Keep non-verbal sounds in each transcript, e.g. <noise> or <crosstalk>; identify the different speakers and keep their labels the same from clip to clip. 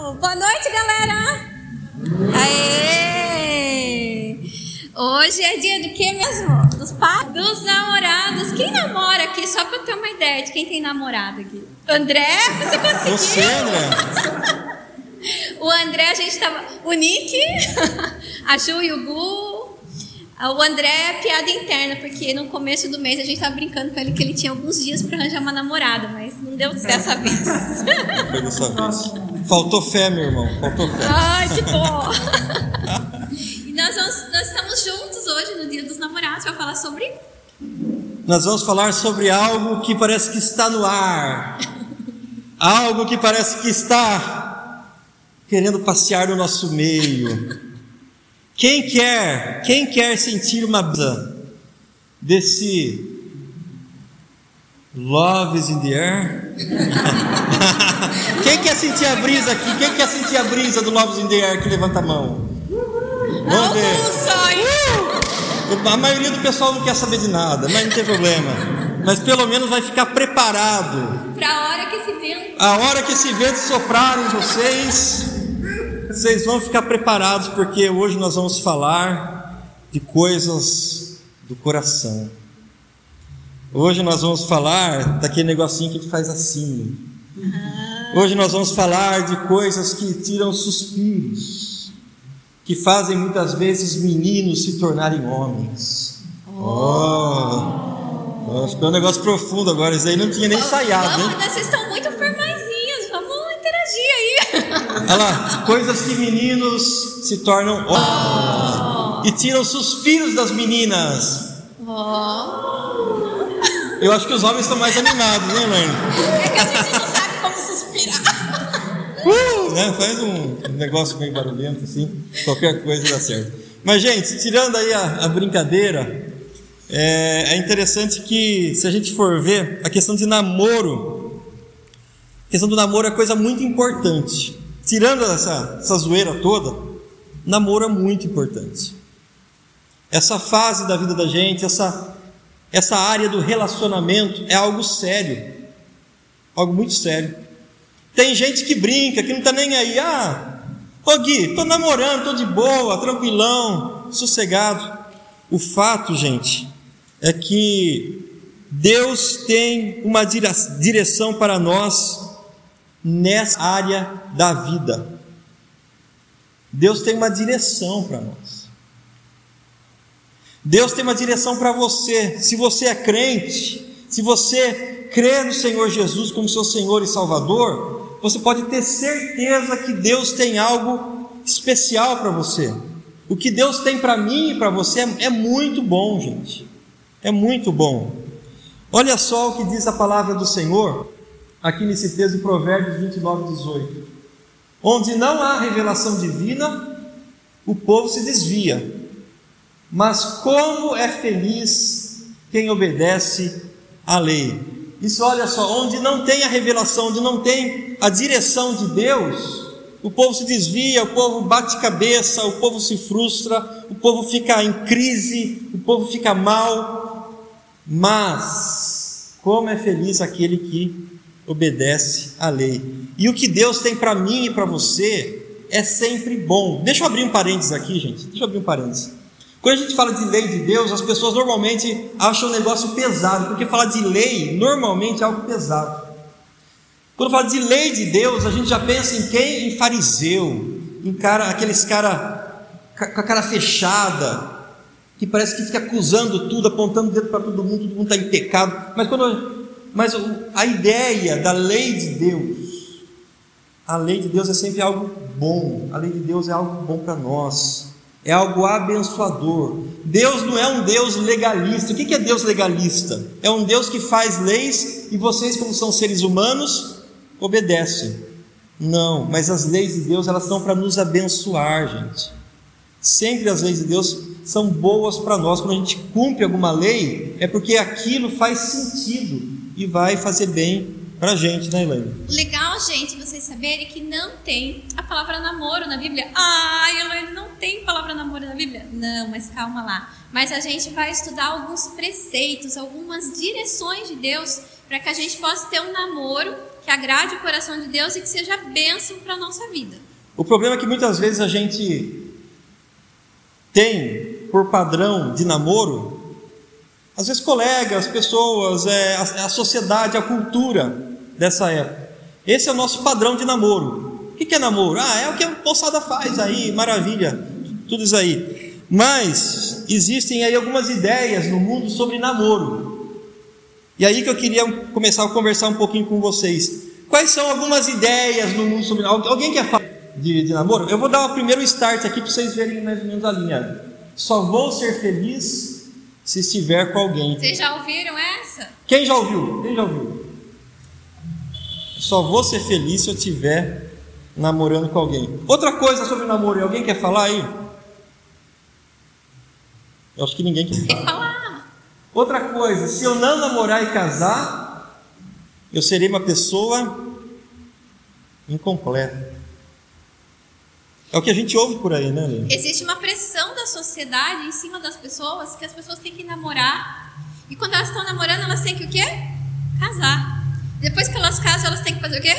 Speaker 1: Boa noite, galera! Aê! Hoje é dia do que mesmo? Dos pais? Dos namorados. Quem namora aqui? Só pra eu ter uma ideia de quem tem namorado aqui. André, você conseguiu?
Speaker 2: Você, André?
Speaker 1: O André, a gente tava. O Nick, <laughs> a Ju e o Gu. O André é piada interna, porque no começo do mês a gente tava brincando com ele que ele tinha alguns dias pra arranjar uma namorada, mas não deu dessa vez.
Speaker 2: Foi dessa vez. Faltou fé, meu irmão. Faltou fé.
Speaker 1: Ai, que bom! <laughs> e nós, vamos, nós estamos juntos hoje no Dia dos Namorados para falar sobre.
Speaker 2: Nós vamos falar sobre algo que parece que está no ar. Algo que parece que está querendo passear no nosso meio. Quem quer, quem quer sentir uma desse Love is in the air? <laughs> quem quer sentir a brisa aqui? Quem quer sentir a brisa do Love is in the air? Que levanta a mão. Vamos ver. A maioria do pessoal não quer saber de nada, mas não tem problema. Mas pelo menos vai ficar preparado.
Speaker 1: Para a hora que esse vento.
Speaker 2: A hora que esse vento soprar em vocês, vocês vão ficar preparados, porque hoje nós vamos falar de coisas do coração. Hoje nós vamos falar daquele negocinho que a gente faz assim. Hoje nós vamos falar de coisas que tiram suspiros, que fazem muitas vezes meninos se tornarem homens. Oh! Ficou um negócio profundo agora, isso aí não tinha nem ensaiado,
Speaker 1: né? Vocês estão muito formaisinhos, vamos interagir aí.
Speaker 2: Olha lá, coisas que meninos se tornam homens. E tiram suspiros das meninas. Eu acho que os homens estão mais animados, né,
Speaker 1: Elaine? É que a gente não sabe como suspirar.
Speaker 2: Uh, <laughs> né? Faz um negócio meio barulhento assim, qualquer coisa dá certo. Mas, gente, tirando aí a, a brincadeira, é, é, interessante que, se a gente for ver, a questão de namoro, a questão do namoro é coisa muito importante. Tirando essa, essa zoeira toda, namoro é muito importante. Essa fase da vida da gente, essa, essa área do relacionamento é algo sério, algo muito sério. Tem gente que brinca, que não está nem aí, ah, ô Gui, estou namorando, estou de boa, tranquilão, sossegado. O fato, gente, é que Deus tem uma direção para nós nessa área da vida. Deus tem uma direção para nós. Deus tem uma direção para você. Se você é crente, se você crê no Senhor Jesus como seu Senhor e Salvador, você pode ter certeza que Deus tem algo especial para você. O que Deus tem para mim e para você é, muito bom, gente. É muito bom. Olha só o que diz a palavra do Senhor aqui nesse texto de Provérbios 29, 18. Onde não há revelação divina, o povo se desvia. Mas como é feliz quem obedece à lei. Isso, olha só, onde não tem a revelação, onde não tem a direção de Deus, o povo se desvia, o povo bate cabeça, o povo se frustra, o povo fica em crise, o povo fica mal. Mas, como é feliz aquele que obedece à lei. E o que Deus tem para mim e para você é sempre bom. Deixa eu abrir um parênteses aqui, gente. Deixa eu abrir um parênteses. Quando a gente fala de lei de Deus, as pessoas normalmente acham um negócio pesado, porque falar de lei normalmente é algo pesado. Quando fala de lei de Deus, a gente já pensa em quem? Em fariseu, em cara, aqueles cara com a cara fechada, que parece que fica acusando tudo, apontando o dedo para todo mundo, todo mundo está em pecado. Mas quando mas a ideia da lei de Deus, a lei de Deus é sempre algo bom, a lei de Deus é algo bom para nós, é algo abençoador. Deus não é um Deus legalista. O que é Deus legalista? É um Deus que faz leis e vocês, como são seres humanos, obedecem. Não, mas as leis de Deus elas são para nos abençoar, gente. Sempre as leis de Deus são boas para nós. Quando a gente cumpre alguma lei, é porque aquilo faz sentido e vai fazer bem para a gente, né, Elaine?
Speaker 1: Legal, gente, vocês saberem que não tem a palavra namoro na Bíblia. Ai, Elaine, não tem palavra namoro na Bíblia? Não, mas calma lá. Mas a gente vai estudar alguns preceitos, algumas direções de Deus para que a gente possa ter um namoro que que agrade o coração de Deus e que seja bênção para a nossa vida.
Speaker 2: O problema é que muitas vezes a gente tem por padrão de namoro, às vezes colegas, pessoas, é, a, a sociedade, a cultura dessa época. Esse é o nosso padrão de namoro. O que é namoro? Ah, é o que a moçada faz aí, maravilha, tudo isso aí. Mas existem aí algumas ideias no mundo sobre namoro. E aí que eu queria começar a conversar um pouquinho com vocês. Quais são algumas ideias no mundo sobre namoro? Alguém quer falar de, de namoro? Eu vou dar o primeiro start aqui para vocês verem mais ou menos a linha. Só vou ser feliz se estiver com alguém.
Speaker 1: Vocês já ouviram essa?
Speaker 2: Quem já ouviu? Quem já ouviu? Só vou ser feliz se eu estiver namorando com alguém. Outra coisa sobre namoro, alguém quer falar aí? Eu acho que ninguém quer
Speaker 1: falar. falar.
Speaker 2: Outra coisa, se eu não namorar e casar, eu serei uma pessoa incompleta. É o que a gente ouve por aí, né, Lê?
Speaker 1: Existe uma pressão da sociedade em cima das pessoas que as pessoas têm que namorar. E quando elas estão namorando, elas têm que o quê? Casar. Depois que elas casam, elas têm que fazer o quê?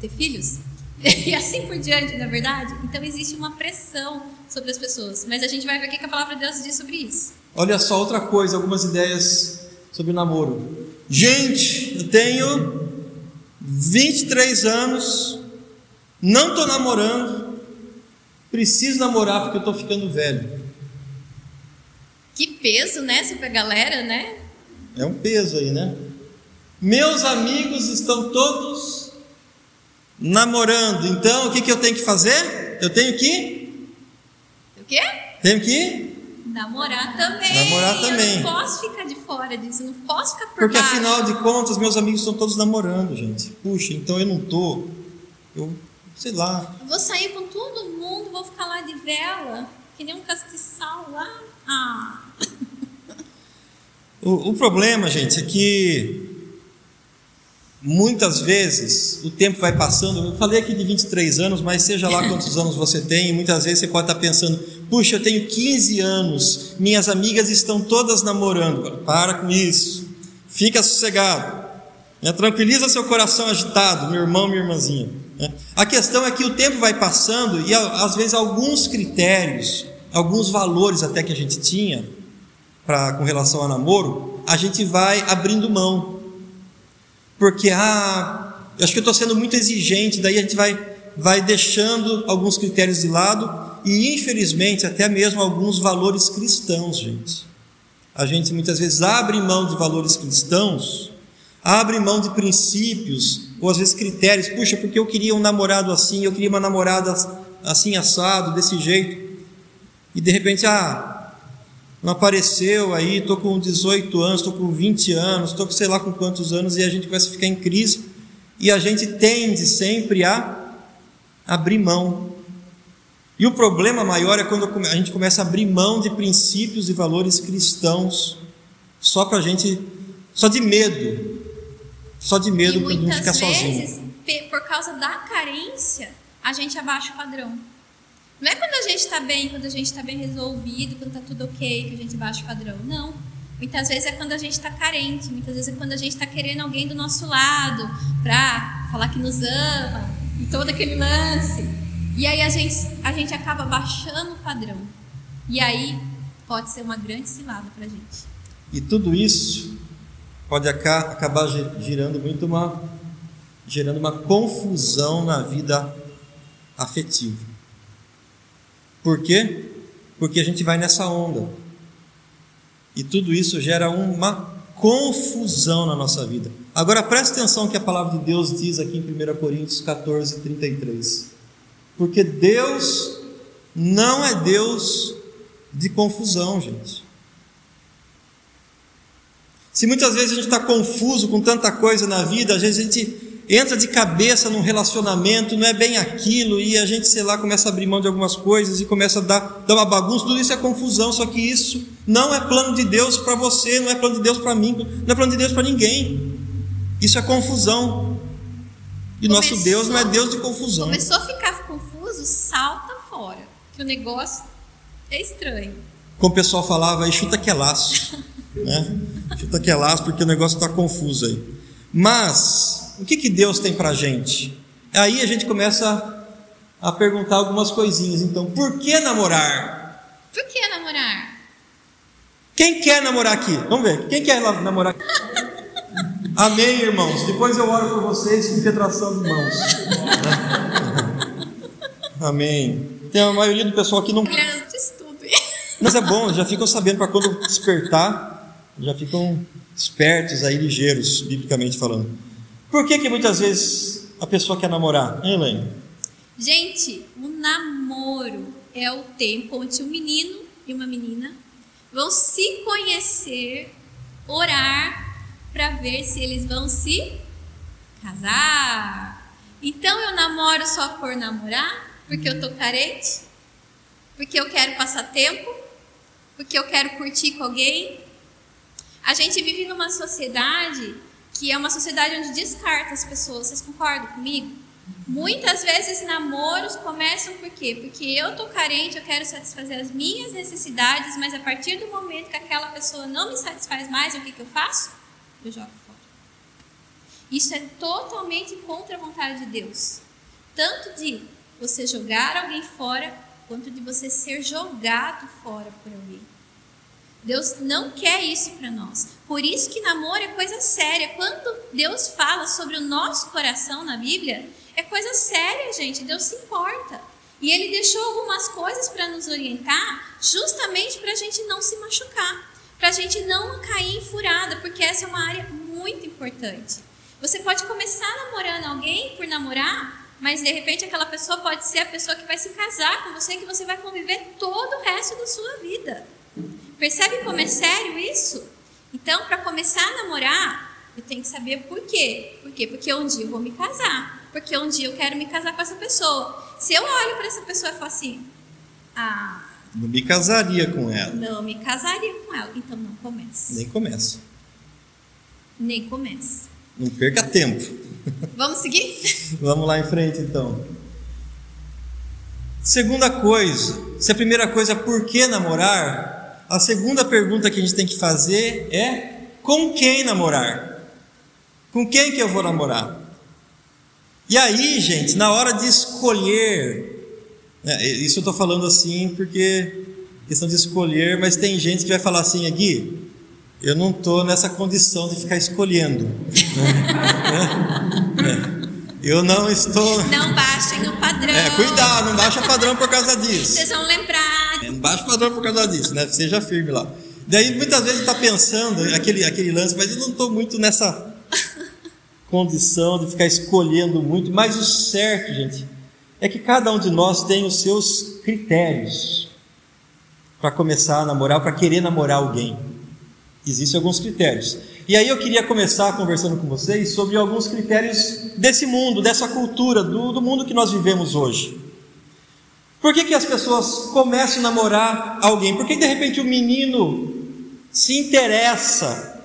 Speaker 1: Ter filhos. <laughs> E assim por diante, na é verdade? Então existe uma pressão sobre as pessoas. Mas a gente vai ver o que a palavra de Deus diz sobre isso.
Speaker 2: Olha só outra coisa, algumas ideias sobre o namoro. Gente, eu tenho 23 anos, não estou namorando, Preciso namorar porque eu estou ficando velho.
Speaker 1: Que peso, né, a galera, né?
Speaker 2: É um peso aí, né? Meus amigos estão todos namorando, então o que, que eu tenho que fazer? Eu tenho que.
Speaker 1: O quê?
Speaker 2: Tenho que.
Speaker 1: Namorar também.
Speaker 2: Namorar também.
Speaker 1: Eu não posso ficar de fora disso, não posso ficar por
Speaker 2: Porque
Speaker 1: baixo.
Speaker 2: afinal de contas, meus amigos estão todos namorando, gente. Puxa, então eu não tô. Eu sei lá.
Speaker 1: Eu vou sair com todo mundo, vou ficar lá de vela, que nem um castiçal lá. Ah.
Speaker 2: O, o problema, gente, é que muitas vezes o tempo vai passando. Eu falei aqui de 23 anos, mas seja lá quantos anos você tem, muitas vezes você pode estar pensando: puxa, eu tenho 15 anos, minhas amigas estão todas namorando. Para com isso, fica sossegado, né? tranquiliza seu coração agitado, meu irmão, minha irmãzinha. Né? A questão é que o tempo vai passando e às vezes alguns critérios, alguns valores até que a gente tinha para com relação a namoro, a gente vai abrindo mão. Porque ah, eu acho que eu estou sendo muito exigente, daí a gente vai, vai deixando alguns critérios de lado e infelizmente até mesmo alguns valores cristãos, gente. A gente muitas vezes abre mão de valores cristãos, abre mão de princípios ou às vezes critérios, puxa, porque eu queria um namorado assim, eu queria uma namorada assim assado, desse jeito. E de repente, ah, não apareceu aí, estou com 18 anos, estou com 20 anos, estou com sei lá com quantos anos, e a gente começa a ficar em crise, e a gente tende sempre a abrir mão. E o problema maior é quando a gente começa a abrir mão de princípios e valores cristãos, só para a gente, só de medo só de medo para não ficar
Speaker 1: vezes,
Speaker 2: sozinho.
Speaker 1: Por causa da carência, a gente abaixa o padrão. Não é quando a gente está bem, quando a gente está bem resolvido, quando está tudo ok, que a gente baixa o padrão. Não. Muitas vezes é quando a gente está carente, muitas vezes é quando a gente está querendo alguém do nosso lado para falar que nos ama e todo aquele lance. E aí a gente, a gente acaba baixando o padrão. E aí pode ser uma grande cilada para a gente.
Speaker 2: E tudo isso pode acabar gerando muito uma gerando uma confusão na vida afetiva. Por quê? Porque a gente vai nessa onda. E tudo isso gera uma confusão na nossa vida. Agora preste atenção que a palavra de Deus diz aqui em 1 Coríntios 14, 33. Porque Deus não é Deus de confusão, gente. Se muitas vezes a gente está confuso com tanta coisa na vida, às vezes a gente entra de cabeça num relacionamento, não é bem aquilo, e a gente, sei lá, começa a abrir mão de algumas coisas e começa a dar, dar uma bagunça, tudo isso é confusão, só que isso não é plano de Deus para você, não é plano de Deus para mim, não é plano de Deus para ninguém. Isso é confusão. E começou, nosso Deus não é Deus de confusão.
Speaker 1: Começou a ficar confuso, salta fora, que o negócio é estranho.
Speaker 2: Como o pessoal falava, aí chuta que é laço. <laughs> né? Chuta que é laço porque o negócio está confuso aí. Mas O que, que Deus tem para a gente? Aí a gente começa a perguntar algumas coisinhas. Então, por que namorar?
Speaker 1: Por que namorar?
Speaker 2: Quem quer namorar aqui? Vamos ver. Quem quer namorar aqui? <laughs> Amém, irmãos. Depois eu oro por vocês com petração de mãos. <laughs> Amém. Tem a maioria do pessoal aqui não. Mas é bom, já ficam sabendo para quando despertar, já ficam espertos aí, ligeiros, biblicamente falando. Por que que muitas vezes a pessoa quer namorar, hein, Elaine?
Speaker 1: Gente, o namoro é o tempo onde um menino e uma menina vão se conhecer, orar para ver se eles vão se casar. Então eu namoro só por namorar, porque eu tô carente, porque eu quero passar tempo, porque eu quero curtir com alguém. A gente vive numa sociedade que é uma sociedade onde descarta as pessoas. Vocês concordam comigo? Muitas vezes namoros começam por quê? Porque eu tô carente, eu quero satisfazer as minhas necessidades, mas a partir do momento que aquela pessoa não me satisfaz mais, o que, que eu faço? Eu jogo fora. Isso é totalmente contra a vontade de Deus. Tanto de você jogar alguém fora, quanto de você ser jogado fora por alguém. Deus não quer isso para nós. Por isso que namoro é coisa séria. Quando Deus fala sobre o nosso coração na Bíblia, é coisa séria, gente. Deus se importa. E Ele deixou algumas coisas para nos orientar, justamente para a gente não se machucar, para a gente não cair em furada, porque essa é uma área muito importante. Você pode começar namorando alguém por namorar, mas de repente aquela pessoa pode ser a pessoa que vai se casar com você, que você vai conviver todo o resto da sua vida. Percebe como é sério isso? Então, para começar a namorar, eu tenho que saber por quê. Por quê? Porque um dia eu vou me casar. Porque um dia eu quero me casar com essa pessoa. Se eu olho para essa pessoa e falo assim, ah.
Speaker 2: Não me casaria com ela.
Speaker 1: Não me casaria com ela. Então não comece.
Speaker 2: Nem começa.
Speaker 1: Nem comece.
Speaker 2: Não perca tempo.
Speaker 1: Vamos seguir? <laughs>
Speaker 2: Vamos lá em frente então. Segunda coisa, se a primeira coisa é por que namorar, a segunda pergunta que a gente tem que fazer é com quem namorar? Com quem que eu vou namorar? E aí, gente, na hora de escolher, né, isso eu estou falando assim porque questão de escolher, mas tem gente que vai falar assim, aqui, eu não estou nessa condição de ficar escolhendo. Né? <laughs> é. Eu não estou.
Speaker 1: Não baixem o padrão.
Speaker 2: É, cuidado, não baixa o padrão por causa disso.
Speaker 1: Vocês vão lembrar.
Speaker 2: É, não baixa o padrão por causa disso, né? Seja firme lá. Daí muitas vezes está pensando aquele, aquele lance, mas eu não estou muito nessa <laughs> condição de ficar escolhendo muito. Mas o certo, gente, é que cada um de nós tem os seus critérios para começar a namorar, para querer namorar alguém. Existem alguns critérios. E aí eu queria começar conversando com vocês sobre alguns critérios desse mundo, dessa cultura, do, do mundo que nós vivemos hoje. Por que, que as pessoas começam a namorar alguém? Por que de repente o menino se interessa?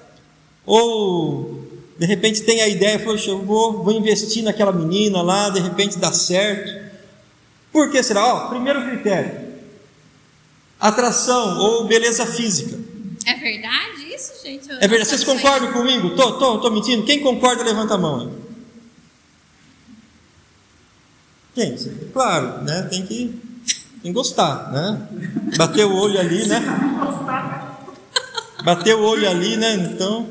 Speaker 2: Ou de repente tem a ideia, poxa, eu vou, vou investir naquela menina lá, de repente dá certo. Por que será? Ó, primeiro critério: atração ou beleza física.
Speaker 1: É verdade isso, gente?
Speaker 2: é verdade. Vocês concordam comigo? Tô, tô, tô mentindo? Quem concorda, levanta a mão. Quem? Claro, né? Tem que, tem que gostar, né? Bater o olho ali, né? Bater o olho ali, né? Então,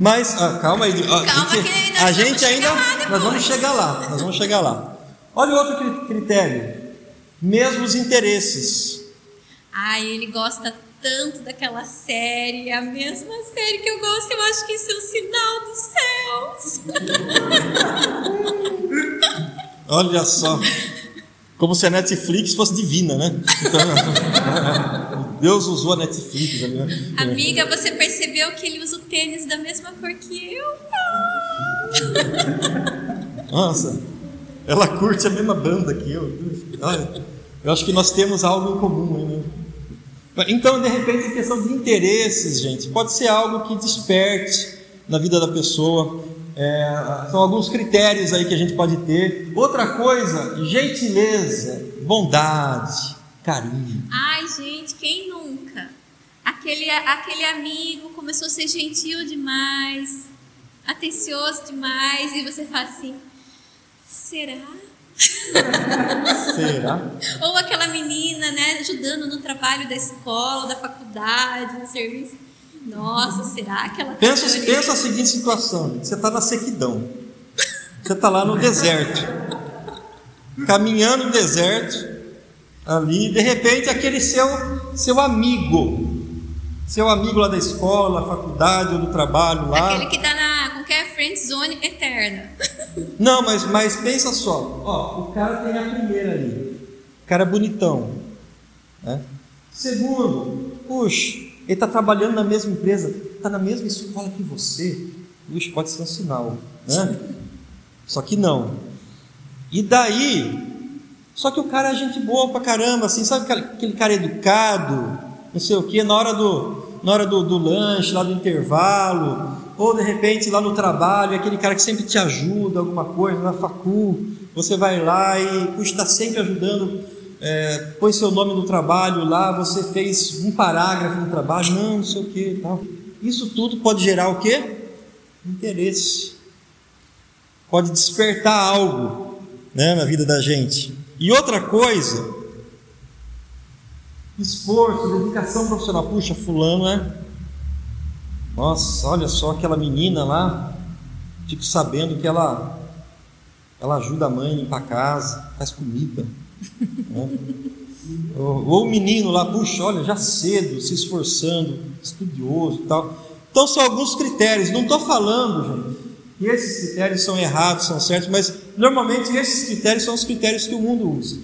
Speaker 2: mas ah, calma aí.
Speaker 1: calma
Speaker 2: gente,
Speaker 1: que
Speaker 2: a gente ainda, nós vamos chegar lá, nós vamos chegar lá. Olha o outro critério, mesmos interesses.
Speaker 1: Ai, ele gosta tanto daquela série, a mesma série que eu gosto, eu acho que isso é o sinal dos
Speaker 2: céus. <laughs> Olha só. Como se a Netflix fosse divina, né? Então, <laughs> Deus usou a Netflix. Né?
Speaker 1: Amiga, você percebeu que ele usa o tênis da mesma cor que eu?
Speaker 2: Nossa, ela curte a mesma banda que eu. Eu acho que nós temos algo em comum, né? Então, de repente, questão de interesses, gente, pode ser algo que desperte na vida da pessoa. É, são alguns critérios aí que a gente pode ter. Outra coisa, gentileza, bondade, carinho.
Speaker 1: Ai, gente, quem nunca? Aquele, aquele amigo começou a ser gentil demais. atencioso demais, e você fala assim: será?
Speaker 2: Será?
Speaker 1: Ou aquela menina, né, ajudando no trabalho da escola, da faculdade, no serviço. Nossa, será que ela tá
Speaker 2: Pensa,
Speaker 1: teoria?
Speaker 2: pensa a seguinte situação: você está na sequidão, você está lá no deserto, caminhando no deserto, ali, de repente aquele seu, seu amigo, seu amigo lá da escola, faculdade ou do trabalho lá.
Speaker 1: Aquele que tá na qualquer friend zone eterna.
Speaker 2: Não, mas, mas pensa só, ó, o cara tem a primeira ali, o cara é bonitão, né? Segundo, puxa, ele está trabalhando na mesma empresa, está na mesma escola que você, puxa, pode ser um sinal, né? Só que não. E daí, só que o cara é gente boa pra caramba, assim, sabe aquele- cara educado, não sei o que, na hora do, na hora do, do lanche, lá do intervalo, ou de repente lá no trabalho, aquele cara que sempre te ajuda, alguma coisa, na facul, você vai lá e está sempre ajudando, é, põe seu nome no trabalho lá, você fez um parágrafo no trabalho, não, não sei o que tal. Isso tudo pode gerar o quê? Interesse. Pode despertar algo né, na vida da gente. E outra coisa, esforço, dedicação profissional. Puxa, fulano, né? Nossa, olha só aquela menina lá. Fico sabendo que ela, ela ajuda a mãe a limpar a casa, faz comida. Ou, ou o menino lá, puxa, olha, já cedo, se esforçando, estudioso e tal. Então são alguns critérios. Não estou falando, gente, que esses critérios são errados, são certos, mas normalmente esses critérios são os critérios que o mundo usa.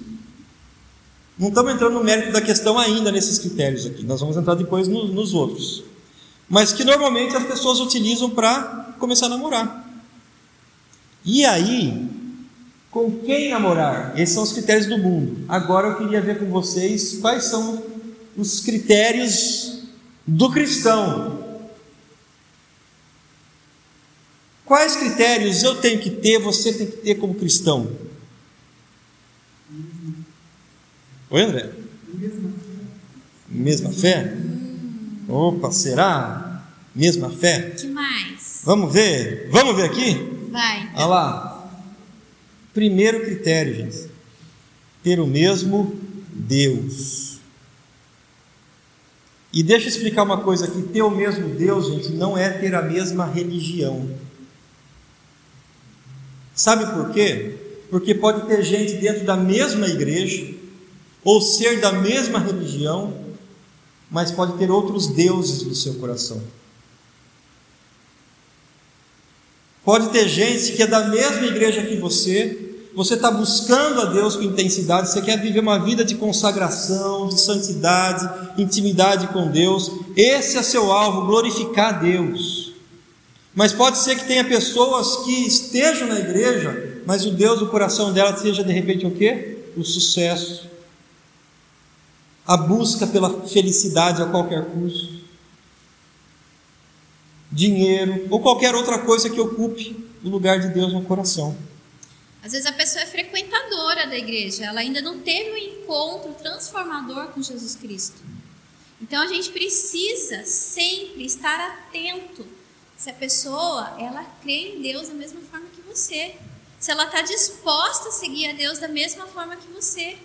Speaker 2: Não estamos entrando no mérito da questão ainda nesses critérios aqui, nós vamos entrar depois no- nos outros. Mas que normalmente as pessoas utilizam para começar a namorar. E aí, com quem namorar? Esses são os critérios do mundo. Agora eu queria ver com vocês quais são os critérios do cristão. Quais critérios eu tenho que ter, você tem que ter como cristão? Oi, André? Mesma fé? Opa, será? Mesma fé?
Speaker 1: que mais?
Speaker 2: Vamos ver? Vamos ver aqui?
Speaker 1: Vai.
Speaker 2: Olha lá. Primeiro critério, gente. Ter o mesmo Deus. E deixa eu explicar uma coisa aqui: ter o mesmo Deus, gente, não é ter a mesma religião. Sabe por quê? Porque pode ter gente dentro da mesma igreja, ou ser da mesma religião, mas pode ter outros deuses no seu coração. Pode ter gente que é da mesma igreja que você, você está buscando a Deus com intensidade, você quer viver uma vida de consagração, de santidade, intimidade com Deus, esse é seu alvo, glorificar a Deus. Mas pode ser que tenha pessoas que estejam na igreja, mas o Deus do coração dela seja de repente o quê? O sucesso, a busca pela felicidade a qualquer custo dinheiro ou qualquer outra coisa que ocupe o lugar de Deus no coração.
Speaker 1: Às vezes a pessoa é frequentadora da igreja, ela ainda não teve um encontro transformador com Jesus Cristo. Então a gente precisa sempre estar atento se a pessoa ela crê em Deus da mesma forma que você, se ela está disposta a seguir a Deus da mesma forma que você,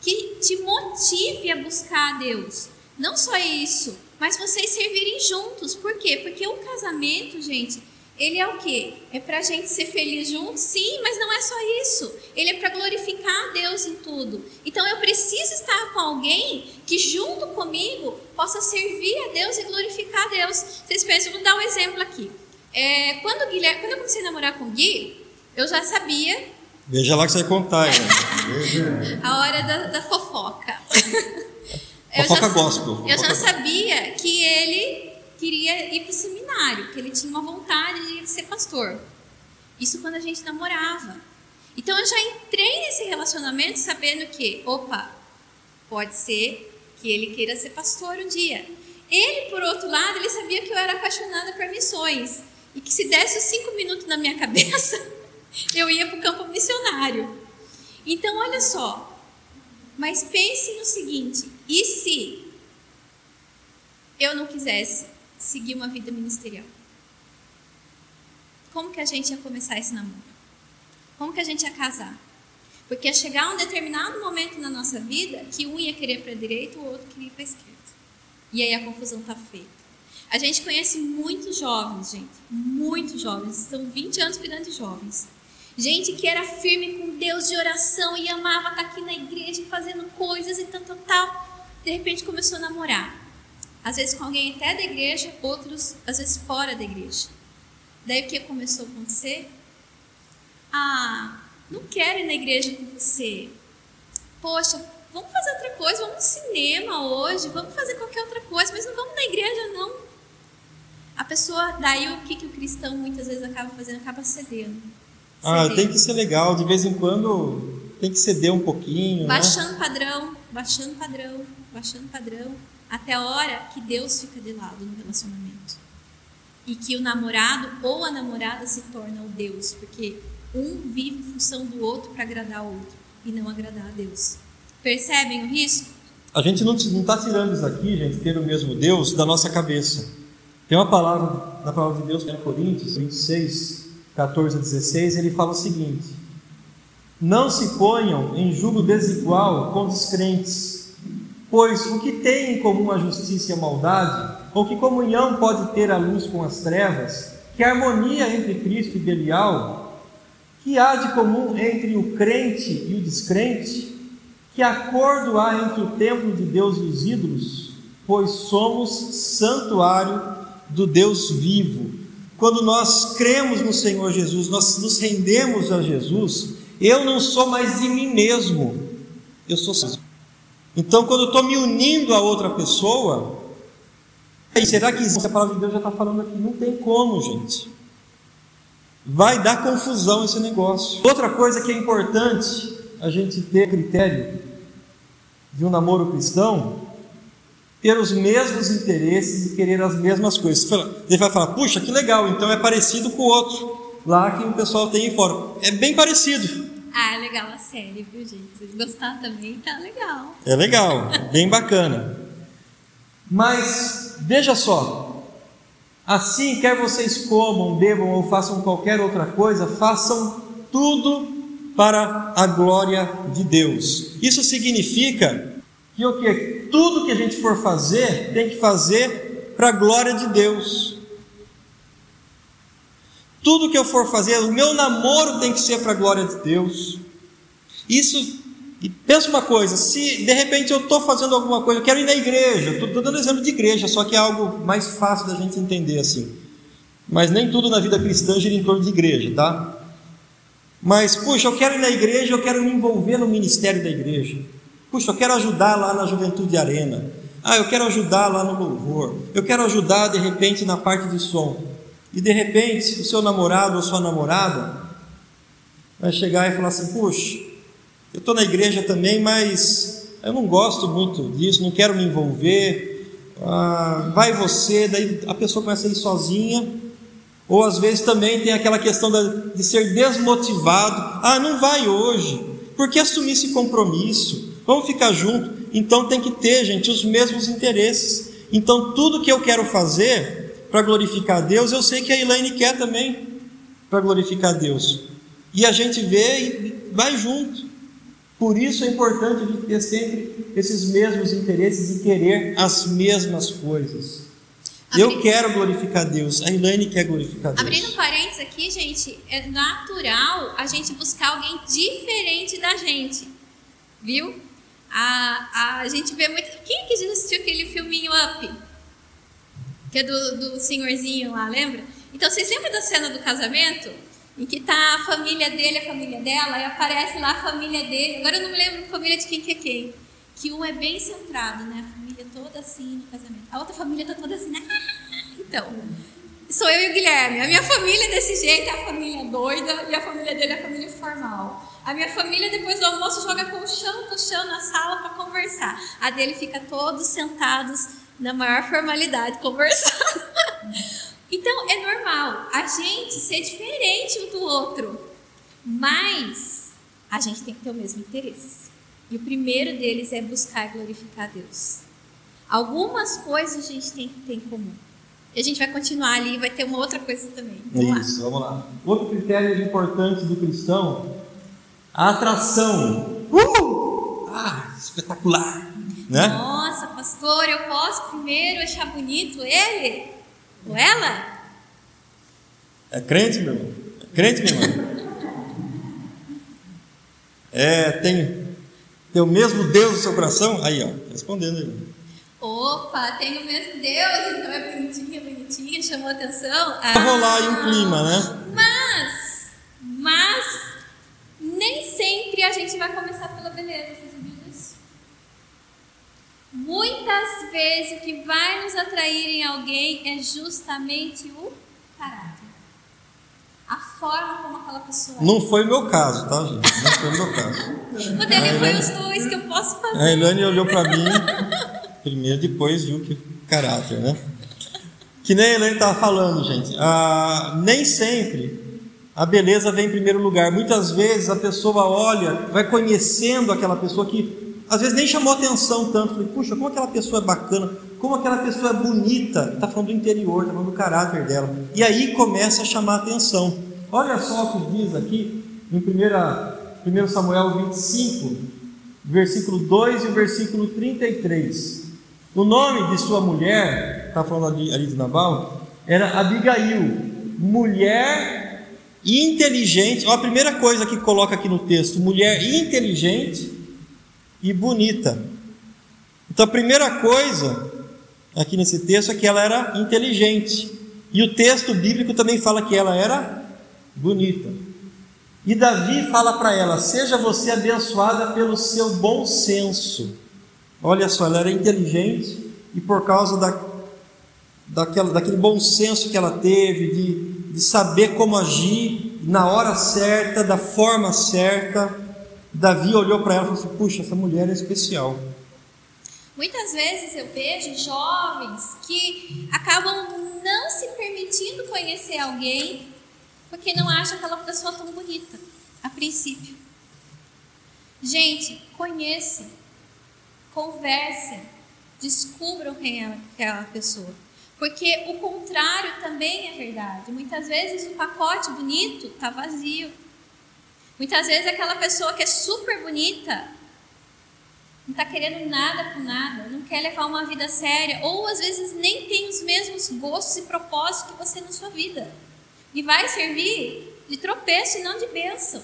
Speaker 1: que te motive a buscar a Deus. Não só isso, mas vocês servirem juntos. Por quê? Porque o casamento, gente, ele é o quê? É pra gente ser feliz juntos? Sim, mas não é só isso. Ele é para glorificar a Deus em tudo. Então eu preciso estar com alguém que junto comigo possa servir a Deus e glorificar a Deus. Vocês pensam, vou dar um exemplo aqui. É, quando, Guilherme, quando eu comecei a namorar com o Gui, eu já sabia
Speaker 2: Veja lá que você vai contar. Né? <laughs>
Speaker 1: a hora da, da fofoca.
Speaker 2: Fofoca
Speaker 1: eu já,
Speaker 2: gospel,
Speaker 1: Eu já sabia que ele queria ir para o seminário, que ele tinha uma vontade de ser pastor. Isso quando a gente namorava. Então eu já entrei nesse relacionamento sabendo que, opa, pode ser que ele queira ser pastor um dia. Ele, por outro lado, ele sabia que eu era apaixonada por missões e que se desse os cinco minutos na minha <laughs> cabeça, eu ia para o campo missionário. Então, olha só, mas pense no seguinte: e se eu não quisesse seguir uma vida ministerial? como que a gente ia começar esse namoro? Como que a gente ia casar? Porque ia chegar um determinado momento na nossa vida que um ia querer para a direita, o outro queria para a esquerda. E aí a confusão tá feita. A gente conhece muitos jovens, gente, muitos jovens, estão 20 anos cuidando de jovens. Gente que era firme com Deus de oração e amava estar aqui na igreja fazendo coisas e tal, tal, tal. De repente começou a namorar. Às vezes com alguém até da igreja, outros às vezes fora da igreja. Daí o que começou a acontecer? Ah, não quero ir na igreja com você. Poxa, vamos fazer outra coisa, vamos no cinema hoje, vamos fazer qualquer outra coisa, mas não vamos na igreja, não. A pessoa, daí o que, que o cristão muitas vezes acaba fazendo? Acaba cedendo.
Speaker 2: Ah, cedendo. tem que ser legal, de vez em quando tem que ceder um pouquinho.
Speaker 1: Né? Baixando né? padrão, baixando padrão, baixando padrão, até a hora que Deus fica de lado no relacionamento. E que o namorado ou a namorada se torna o Deus, porque um vive em função do outro para agradar o outro e não agradar a Deus. Percebem o risco?
Speaker 2: A gente não está tirando isso aqui, gente, ter o mesmo Deus da nossa cabeça. Tem uma palavra na palavra de Deus em Coríntios 26, 14 a 16, ele fala o seguinte: Não se ponham em julgo desigual com os crentes, pois o que tem em comum a justiça e a maldade, ou que comunhão pode ter a luz com as trevas, que harmonia entre Cristo e Belial, que há de comum entre o crente e o descrente? Que acordo há entre o templo de Deus e os ídolos? Pois somos santuário do Deus vivo. Quando nós cremos no Senhor Jesus, nós nos rendemos a Jesus, eu não sou mais de mim mesmo, eu sou Então, quando eu estou me unindo a outra pessoa, será que a palavra de Deus já está falando aqui? Não tem como, gente. Vai dar confusão esse negócio. Outra coisa que é importante a gente ter critério de um namoro cristão, ter os mesmos interesses e querer as mesmas coisas. Ele vai falar, puxa, que legal, então é parecido com o outro lá que o pessoal tem em fora. É bem parecido.
Speaker 1: Ah, é legal a série, viu, gente? Se gostar também, tá legal.
Speaker 2: É legal, bem bacana. Mas, veja só, assim, quer vocês comam, bebam ou façam qualquer outra coisa, façam tudo para a glória de Deus. Isso significa que o que tudo que a gente for fazer tem que fazer para a glória de Deus. Tudo que eu for fazer, o meu namoro tem que ser para a glória de Deus. Isso, e pensa uma coisa: se de repente eu estou fazendo alguma coisa, eu quero ir na igreja, estou dando exemplo de igreja, só que é algo mais fácil da gente entender assim. Mas nem tudo na vida cristã gira em torno de igreja, tá? Mas, puxa, eu quero ir na igreja, eu quero me envolver no ministério da igreja. Puxa, eu quero ajudar lá na Juventude Arena. Ah, eu quero ajudar lá no louvor. Eu quero ajudar de repente na parte de som. E de repente, o seu namorado ou sua namorada vai chegar e falar assim: Puxa, eu estou na igreja também, mas eu não gosto muito disso, não quero me envolver. Ah, vai você, daí a pessoa começa a ir sozinha ou às vezes também tem aquela questão de ser desmotivado. Ah, não vai hoje. Por que assumir esse compromisso? Vamos ficar junto. Então tem que ter, gente, os mesmos interesses. Então tudo que eu quero fazer para glorificar a Deus, eu sei que a Elaine quer também para glorificar a Deus. E a gente vê e vai junto. Por isso é importante a gente ter sempre esses mesmos interesses e querer as mesmas coisas. Eu quero glorificar Deus. A Elaine quer glorificar Deus.
Speaker 1: Abrindo parênteses aqui, gente, é natural a gente buscar alguém diferente da gente. Viu? A, a gente vê muito. Quem é que já assistiu aquele filminho Up? Que é do, do senhorzinho lá, lembra? Então, vocês lembram da cena do casamento? Em que tá a família dele, a família dela, e aparece lá a família dele. Agora eu não me lembro a família de quem que é quem. Que um é bem centrado, né? A família toda assim no casamento. A outra família tá toda assim, né? <laughs> Então, sou eu e o Guilherme. A minha família é desse jeito é a família doida e a família dele é a família formal. A minha família, depois do almoço, joga colchão no chão na sala para conversar. A dele fica todos sentados na maior formalidade, conversando. <laughs> então, é normal a gente ser diferente um do outro, mas a gente tem que ter o mesmo interesse. E o primeiro deles é buscar glorificar Deus. Algumas coisas a gente tem que ter em comum. E a gente vai continuar ali, vai ter uma outra coisa também. Vamos
Speaker 2: Isso, lá. vamos lá. Outro critério importante do cristão, a atração. Uh! Ah, espetacular. Né?
Speaker 1: Nossa, pastor, eu posso primeiro achar bonito ele ou ela?
Speaker 2: É crente, meu irmão? É crente, meu irmão? É, tem, tem o mesmo Deus no seu coração? Aí, ó, respondendo aí.
Speaker 1: Opa, tem o mesmo Deus, então é bonitinha, bonitinha, chamou atenção.
Speaker 2: Ah, rolar aí um clima, né?
Speaker 1: Mas, mas, nem sempre a gente vai começar pela beleza, você sabia disso? Muitas vezes o que vai nos atrair em alguém é justamente o caráter. A forma como aquela pessoa é.
Speaker 2: Não foi o meu caso, tá, gente? Não foi o meu caso. <laughs>
Speaker 1: O dele foi os dois que eu posso fazer.
Speaker 2: A Elane olhou para mim primeiro, depois viu que caráter, né? Que nem a Elaine estava falando, gente. Ah, nem sempre a beleza vem em primeiro lugar. Muitas vezes a pessoa olha, vai conhecendo aquela pessoa que às vezes nem chamou atenção tanto. Falei, puxa, como aquela pessoa é bacana, como aquela pessoa é bonita. Está falando do interior, está falando do caráter dela. E aí começa a chamar atenção. Olha só o que diz aqui em 1 Samuel 25, versículo 2 e versículo 33. O nome de sua mulher, está falando ali, ali de Nabal, era Abigail, mulher inteligente. Ó, a primeira coisa que coloca aqui no texto: mulher inteligente e bonita. Então a primeira coisa aqui nesse texto é que ela era inteligente. E o texto bíblico também fala que ela era bonita. E Davi fala para ela: Seja você abençoada pelo seu bom senso. Olha só, ela era inteligente e por causa da, daquela, daquele bom senso que ela teve, de, de saber como agir na hora certa, da forma certa, Davi olhou para ela e falou assim: Puxa, essa mulher é especial.
Speaker 1: Muitas vezes eu vejo jovens que acabam não se permitindo conhecer alguém porque não acham aquela pessoa tão bonita, a princípio. Gente, conheça, conversem, descubram quem é aquela pessoa. Porque o contrário também é verdade. Muitas vezes o pacote bonito está vazio. Muitas vezes aquela pessoa que é super bonita não está querendo nada com nada, não quer levar uma vida séria, ou às vezes nem tem os mesmos gostos e propósitos que você na sua vida. E vai servir de tropeço e não de bênção.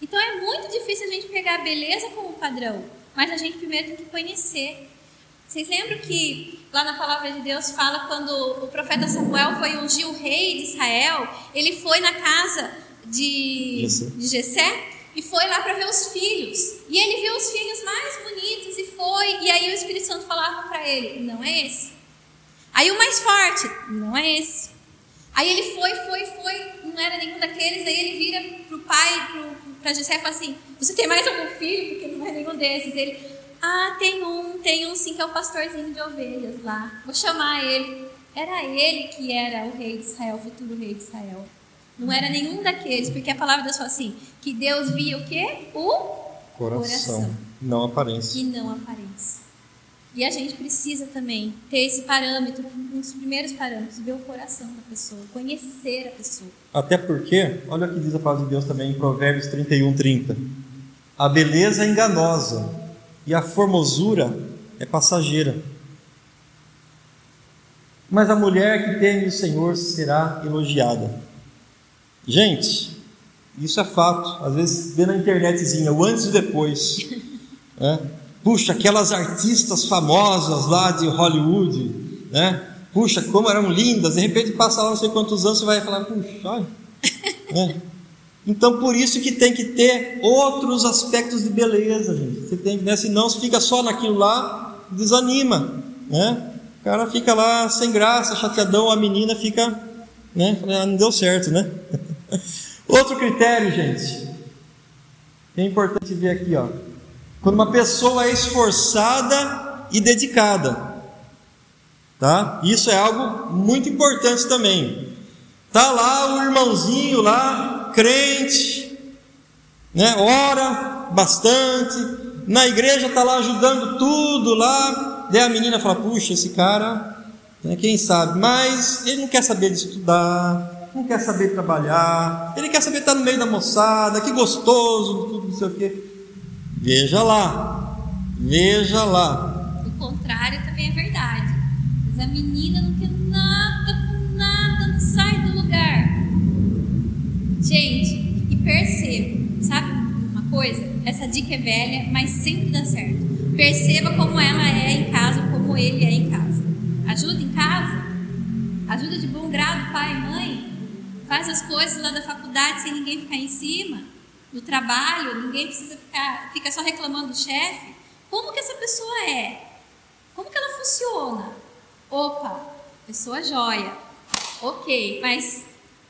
Speaker 1: Então é muito difícil a gente pegar a beleza como padrão. Mas a gente primeiro tem que conhecer. Vocês lembram que lá na palavra de Deus fala quando o profeta Samuel foi ungir o rei de Israel, ele foi na casa de, de Jessé e foi lá para ver os filhos. E ele viu os filhos mais bonitos e foi, e aí o Espírito Santo falava para ele: "Não é esse". Aí o mais forte: "Não é esse". Aí ele foi, foi, foi, não era nenhum daqueles, aí ele vira pro pai, para José e fala assim: Você tem mais algum filho? Porque não é nenhum desses. Ele, Ah, tem um, tem um sim que é o pastorzinho de ovelhas lá. Vou chamar ele. Era ele que era o rei de Israel, o futuro rei de Israel. Não era nenhum daqueles, porque a palavra de Deus fala assim: que Deus via o quê? O
Speaker 2: coração, coração. não aparência.
Speaker 1: E não aparência. E a gente precisa também ter esse parâmetro, um dos primeiros parâmetros, ver o coração da pessoa, conhecer a pessoa.
Speaker 2: Até porque, olha o que diz a palavra de Deus também em Provérbios 31, 30. A beleza é enganosa e a formosura é passageira. Mas a mulher que teme o Senhor será elogiada. Gente, isso é fato. Às vezes vê na internetzinha o antes e depois. <laughs> Né? Puxa, aquelas artistas famosas lá de Hollywood, né? Puxa, como eram lindas. De repente passa lá não sei quantos anos, você vai falar, puxa, olha. <laughs> né? Então por isso que tem que ter outros aspectos de beleza, gente. Você tem, né? Senão se fica só naquilo lá, desanima, né? O cara fica lá sem graça, chateadão, a menina fica, né? Ah, não deu certo, né? <laughs> Outro critério, gente, é importante ver aqui, ó. Quando uma pessoa é esforçada e dedicada. Tá? Isso é algo muito importante também. Tá lá o irmãozinho lá, crente, né? Ora bastante, na igreja tá lá ajudando tudo lá. Daí a menina fala: "Puxa, esse cara né? quem sabe, mas ele não quer saber de estudar, não quer saber trabalhar, ele quer saber estar no meio da moçada, que gostoso, tudo não sei o quê. Veja lá, veja lá.
Speaker 1: O contrário também é verdade. Mas a menina não quer nada com nada, não sai do lugar. Gente, e perceba, sabe uma coisa? Essa dica é velha, mas sempre dá certo. Perceba como ela é em casa, como ele é em casa. Faz as coisas lá da faculdade sem ninguém ficar em cima no trabalho, ninguém precisa ficar fica só reclamando do chefe. Como que essa pessoa é? Como que ela funciona? Opa, pessoa joia. Ok, mas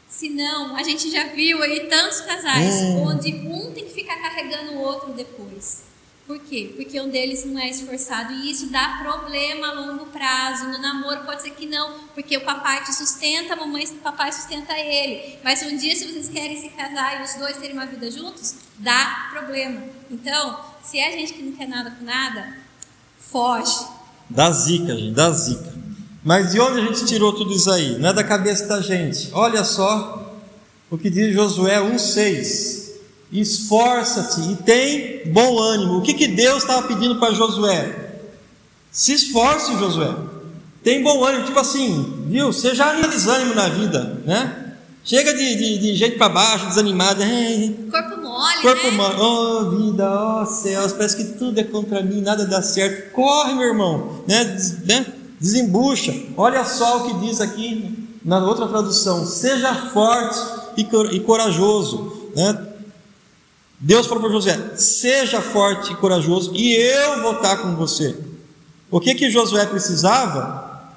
Speaker 1: se não, a gente já viu aí tantos casais hum. onde um tem que ficar carregando o outro depois. Por quê? Porque um deles não é esforçado e isso dá problema a longo prazo. No namoro pode ser que não, porque o papai te sustenta, a mamãe o papai sustenta ele. Mas um dia, se vocês querem se casar e os dois terem uma vida juntos, dá problema. Então, se é gente que não quer nada com nada, foge.
Speaker 2: Dá zica, gente, dá zica. Mas de onde a gente tirou tudo isso aí? Não é da cabeça da gente. Olha só o que diz Josué 1,6 esforça-te e tem bom ânimo. O que, que Deus estava pedindo para Josué? Se esforce, Josué. Tem bom ânimo, tipo assim, viu? Não desânimo na vida, né? Chega de, de, de jeito para baixo, desanimado.
Speaker 1: corpo mole,
Speaker 2: Corpo
Speaker 1: né?
Speaker 2: mole. Oh, vida, oh céus, parece que tudo é contra mim, nada dá certo. Corre, meu irmão, né? Des, né? Desembucha. Olha só o que diz aqui na outra tradução: seja forte e, e corajoso, né? Deus falou para José: seja forte e corajoso, e eu vou estar com você. O que que Josué precisava?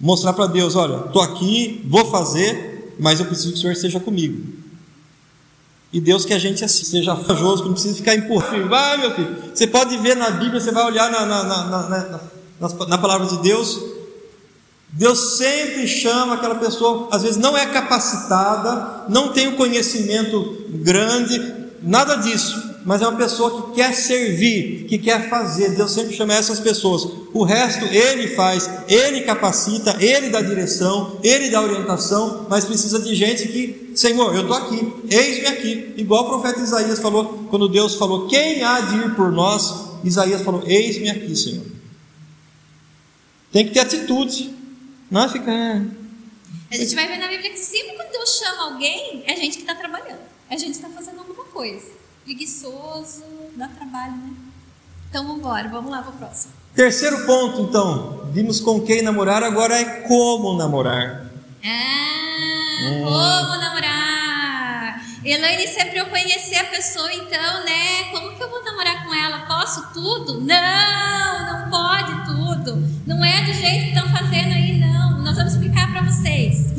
Speaker 2: Mostrar para Deus: olha, estou aqui, vou fazer, mas eu preciso que o Senhor esteja comigo. E Deus quer a gente assim, seja corajoso, que não precisa ficar empurrando. Vai, meu filho. Você pode ver na Bíblia, você vai olhar na, na, na, na, na palavra de Deus. Deus sempre chama aquela pessoa, às vezes não é capacitada, não tem o um conhecimento grande, nada disso, mas é uma pessoa que quer servir, que quer fazer. Deus sempre chama essas pessoas. O resto ele faz, ele capacita, ele dá direção, ele dá orientação, mas precisa de gente que, Senhor, eu estou aqui, eis-me aqui. Igual o profeta Isaías falou, quando Deus falou: Quem há de ir por nós? Isaías falou: Eis-me aqui, Senhor. Tem que ter atitude, não é ficar.
Speaker 1: A gente vai ver na Bíblia que sempre quando Deus chama alguém, é a gente que está trabalhando, é a gente que está fazendo coisa. Preguiçoso, dá trabalho, né? Então vamos embora, vamos lá para o próximo.
Speaker 2: Terceiro ponto, então. Vimos com quem namorar, agora é como namorar.
Speaker 1: Ah, hum. como namorar. Elaine, se é para eu conhecer a pessoa, então, né? Como que eu vou namorar com ela? Posso tudo? Não, não pode tudo. Não é do jeito que estão fazendo aí, não. Nós vamos explicar para vocês.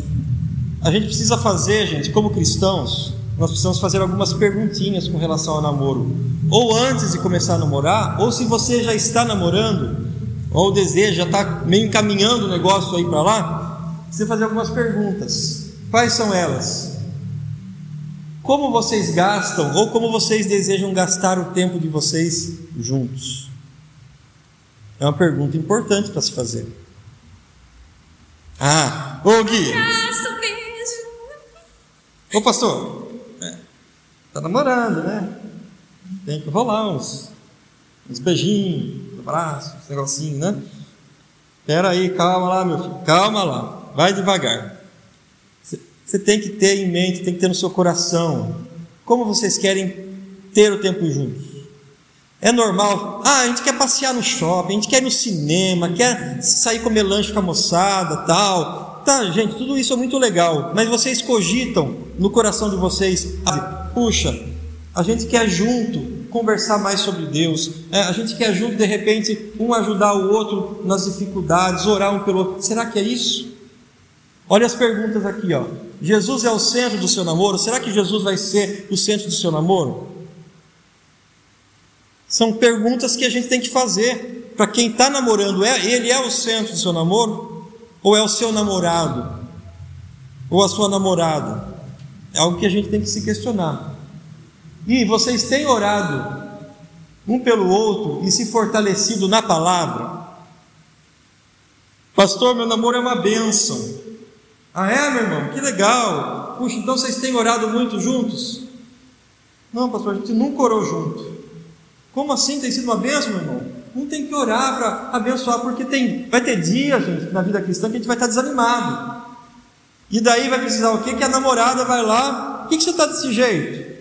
Speaker 2: A gente precisa fazer, gente, como cristãos, nós precisamos fazer algumas perguntinhas com relação ao namoro. Ou antes de começar a namorar, ou se você já está namorando, ou deseja, já está meio encaminhando o negócio aí para lá, você fazer algumas perguntas. Quais são elas? Como vocês gastam, ou como vocês desejam gastar o tempo de vocês juntos? É uma pergunta importante para se fazer. Ah, ô Gui. Ô pastor, Está namorando, né? Tem que rolar uns, uns beijinhos, um abraços, uns negocinhos, né? Espera aí, calma lá, meu filho, calma lá, vai devagar. Você tem que ter em mente, tem que ter no seu coração como vocês querem ter o tempo juntos. É normal, ah, a gente quer passear no shopping, a gente quer ir no cinema, quer sair comer lanche com a moçada, tal. Tá, gente, tudo isso é muito legal, mas vocês cogitam no coração de vocês, puxa, a gente quer junto conversar mais sobre Deus, é, a gente quer junto, de repente, um ajudar o outro nas dificuldades, orar um pelo outro. Será que é isso? Olha as perguntas aqui, ó. Jesus é o centro do seu namoro? Será que Jesus vai ser o centro do seu namoro? São perguntas que a gente tem que fazer para quem está namorando. É, ele é o centro do seu namoro? Ou é o seu namorado? Ou a sua namorada? É algo que a gente tem que se questionar. E vocês têm orado um pelo outro e se fortalecido na palavra? Pastor, meu namoro é uma bênção. Ah, é, meu irmão? Que legal. Puxa, então vocês têm orado muito juntos? Não, pastor, a gente nunca orou junto. Como assim tem sido uma bênção, meu irmão? Um tem que orar para abençoar, porque tem, vai ter dias, na vida cristã que a gente vai estar desanimado. E daí vai precisar o quê? Que a namorada vai lá, por que, que você está desse jeito?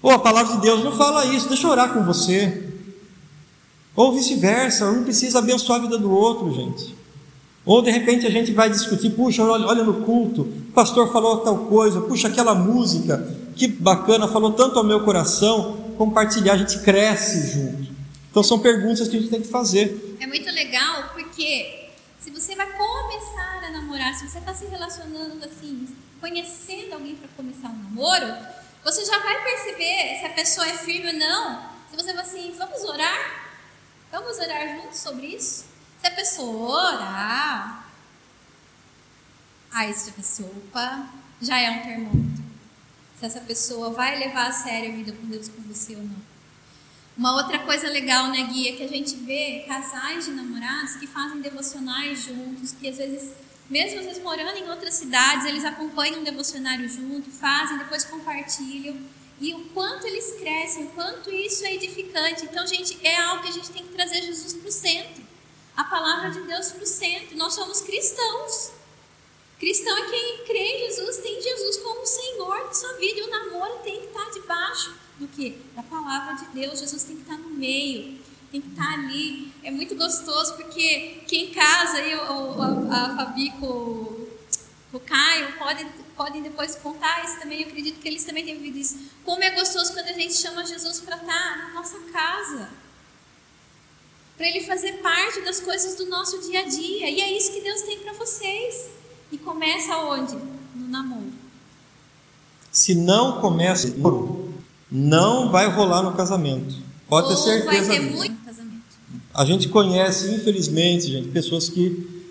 Speaker 2: Ou a palavra de Deus não fala isso, deixa eu orar com você. Ou vice-versa, um precisa abençoar a vida do outro, gente. Ou de repente a gente vai discutir, puxa, olha, olha no culto, o pastor falou tal coisa, puxa, aquela música, que bacana, falou tanto ao meu coração, compartilhar, a gente cresce junto. Então são perguntas que a gente tem que fazer.
Speaker 1: É muito legal porque se você vai começar a namorar, se você está se relacionando assim, conhecendo alguém para começar um namoro, você já vai perceber se a pessoa é firme ou não. Se você vai assim, vamos orar? Vamos orar juntos sobre isso? Se a pessoa orar, aí se a pessoa, opa, já é um termômetro. Se essa pessoa vai levar a sério a vida com Deus com você ou não. Uma outra coisa legal, né, Guia, é que a gente vê casais de namorados que fazem devocionais juntos, que às vezes, mesmo às vezes morando em outras cidades, eles acompanham um devocionário junto, fazem, depois compartilham e o quanto eles crescem, o quanto isso é edificante. Então, gente, é algo que a gente tem que trazer Jesus para o centro, a palavra de Deus para o centro. Nós somos cristãos. Cristão é quem crê em Jesus, tem Jesus como Senhor de sua vida. E o namoro tem que estar debaixo do que? Da palavra de Deus. Jesus tem que estar no meio, tem que estar ali. É muito gostoso porque quem casa, eu, a, a Fabi com, com o Caio, pode podem depois contar isso também. Eu acredito que eles também têm vivido isso. Como é gostoso quando a gente chama Jesus para estar na nossa casa. Para ele fazer parte das coisas do nosso dia a dia. E é isso que Deus tem para vocês. E começa onde? No namoro.
Speaker 2: Se não começa não vai rolar no casamento. Pode
Speaker 1: Ou
Speaker 2: ter certeza.
Speaker 1: Vai ter disso. muito casamento.
Speaker 2: A gente conhece, infelizmente, gente, pessoas que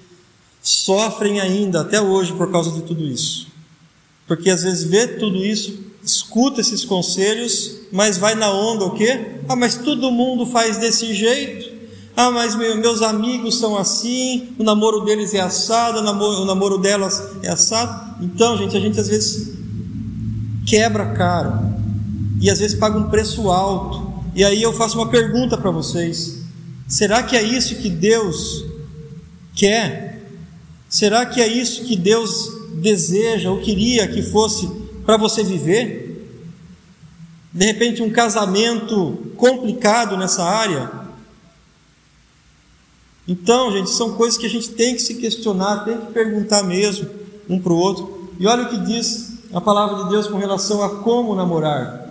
Speaker 2: sofrem ainda até hoje por causa de tudo isso. Porque às vezes vê tudo isso, escuta esses conselhos, mas vai na onda o quê? Ah, mas todo mundo faz desse jeito. Ah, mas meus amigos são assim, o namoro deles é assado, o namoro, delas é assado. Então, gente, a gente às vezes quebra a cara e às vezes paga um preço alto. E aí eu faço uma pergunta para vocês: será que é isso que Deus quer? Será que é isso que Deus deseja ou queria que fosse para você viver? De repente, um casamento complicado nessa área. Então, gente, são coisas que a gente tem que se questionar, tem que perguntar mesmo um para o outro. E olha o que diz a palavra de Deus com relação a como namorar.